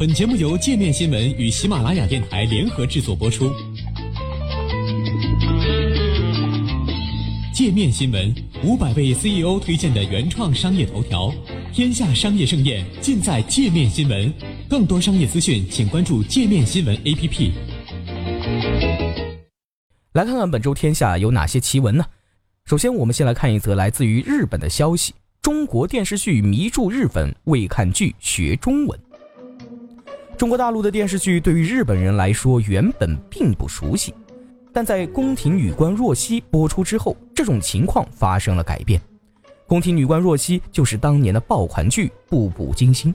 本节目由界面新闻与喜马拉雅电台联合制作播出。界面新闻五百位 CEO 推荐的原创商业头条，天下商业盛宴尽在界面新闻。更多商业资讯，请关注界面新闻 APP。来看看本周天下有哪些奇闻呢？首先，我们先来看一则来自于日本的消息：中国电视剧迷住日本为看剧学中文。中国大陆的电视剧对于日本人来说原本并不熟悉，但在《宫廷女官若曦》播出之后，这种情况发生了改变。《宫廷女官若曦》就是当年的爆款剧，步步惊心，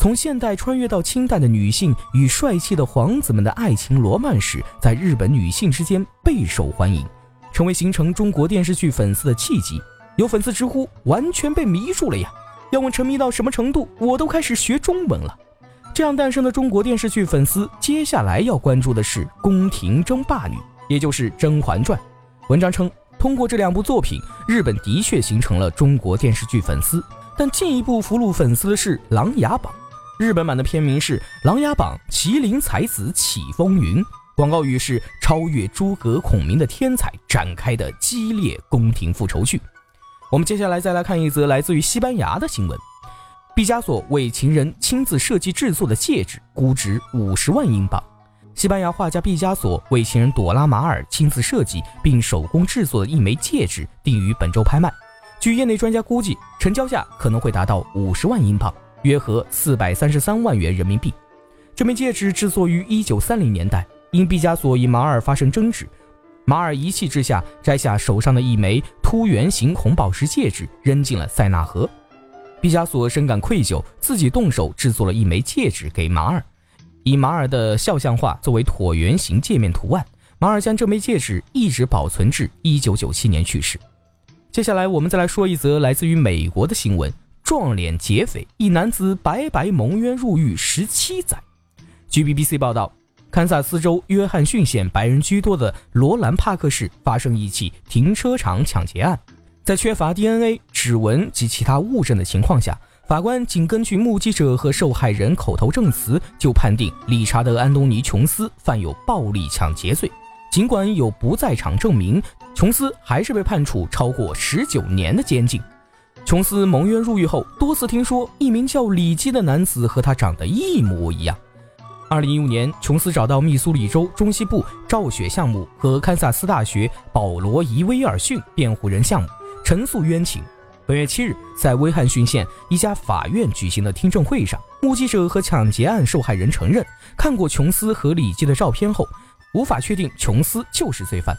从现代穿越到清代的女性与帅气的皇子们的爱情罗曼史，在日本女性之间备受欢迎，成为形成中国电视剧粉丝的契机。有粉丝直呼完全被迷住了呀！要问沉迷到什么程度，我都开始学中文了。这样诞生的中国电视剧粉丝，接下来要关注的是宫廷争霸女，也就是《甄嬛传》。文章称，通过这两部作品，日本的确形成了中国电视剧粉丝。但进一步俘虏粉丝的是《琅琊榜》。日本版的片名是《琅琊榜麒麟才子起风云》，广告语是超越诸葛孔明的天才展开的激烈宫廷复仇剧。我们接下来再来看一则来自于西班牙的新闻。毕加索为情人亲自设计制作的戒指，估值五十万英镑。西班牙画家毕加索为情人朵拉马尔亲自设计并手工制作的一枚戒指，定于本周拍卖。据业内专家估计，成交价可能会达到五十万英镑，约合四百三十三万元人民币。这枚戒指制作于一九三零年代，因毕加索与马尔发生争执，马尔一气之下摘下手上的一枚凸圆形红宝石戒指，扔进了塞纳河。毕加索深感愧疚，自己动手制作了一枚戒指给马尔，以马尔的肖像画作为椭圆形界面图案。马尔将这枚戒指一直保存至1997年去世。接下来，我们再来说一则来自于美国的新闻：撞脸劫匪，一男子白白蒙冤入狱十七载。据 BBC 报道，堪萨斯州约翰逊县白人居多的罗兰帕克市发生一起停车场抢劫案。在缺乏 DNA、指纹及其他物证的情况下，法官仅根据目击者和受害人口头证词，就判定理查德·安东尼·琼斯犯有暴力抢劫罪。尽管有不在场证明，琼斯还是被判处超过十九年的监禁。琼斯蒙冤入狱后，多次听说一名叫里基的男子和他长得一模一样。二零一五年，琼斯找到密苏里州中西部赵雪项目和堪萨斯大学保罗·伊威尔逊辩护人项目。陈述冤情。本月七日，在威汉逊县一家法院举行的听证会上，目击者和抢劫案受害人承认看过琼斯和李记的照片后，无法确定琼斯就是罪犯。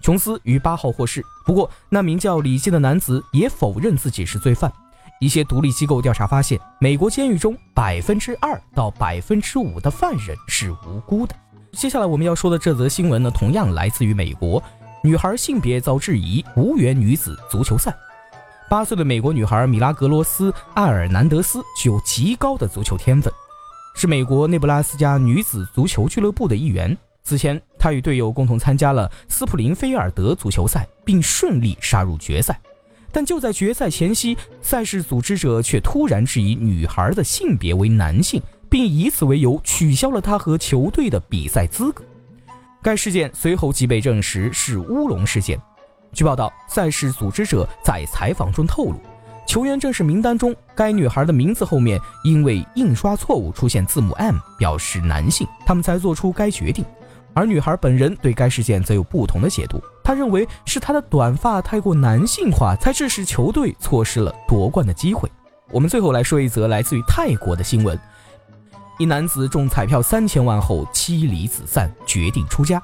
琼斯于八号获释，不过那名叫李记的男子也否认自己是罪犯。一些独立机构调查发现，美国监狱中百分之二到百分之五的犯人是无辜的。接下来我们要说的这则新闻呢，同样来自于美国。女孩性别遭质疑，无缘女子足球赛。八岁的美国女孩米拉格罗斯·艾尔南德斯具有极高的足球天分，是美国内布拉斯加女子足球俱乐部的一员。此前，她与队友共同参加了斯普林菲尔德足球赛，并顺利杀入决赛。但就在决赛前夕，赛事组织者却突然质疑女孩的性别为男性，并以此为由取消了她和球队的比赛资格。该事件随后即被证实是乌龙事件。据报道，赛事组织者在采访中透露，球员正式名单中该女孩的名字后面因为印刷错误出现字母 M，表示男性，他们才做出该决定。而女孩本人对该事件则有不同的解读，她认为是她的短发太过男性化，才致使球队错失了夺冠的机会。我们最后来说一则来自于泰国的新闻。一男子中彩票三千万后妻离子散，决定出家。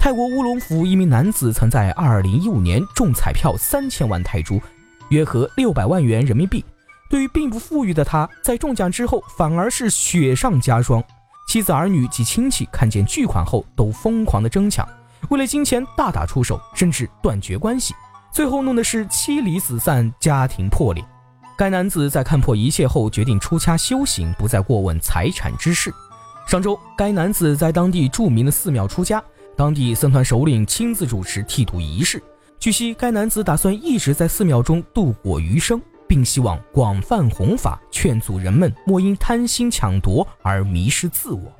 泰国乌龙府一名男子曾在二零一五年中彩票三千万泰铢，约合六百万元人民币。对于并不富裕的他，在中奖之后反而是雪上加霜。妻子、儿女及亲戚看见巨款后都疯狂的争抢，为了金钱大打出手，甚至断绝关系，最后弄的是妻离子散，家庭破裂。该男子在看破一切后，决定出家修行，不再过问财产之事。上周，该男子在当地著名的寺庙出家，当地僧团首领亲自主持剃度仪式。据悉，该男子打算一直在寺庙中度过余生。并希望广泛弘法，劝阻人们莫因贪心抢夺而迷失自我。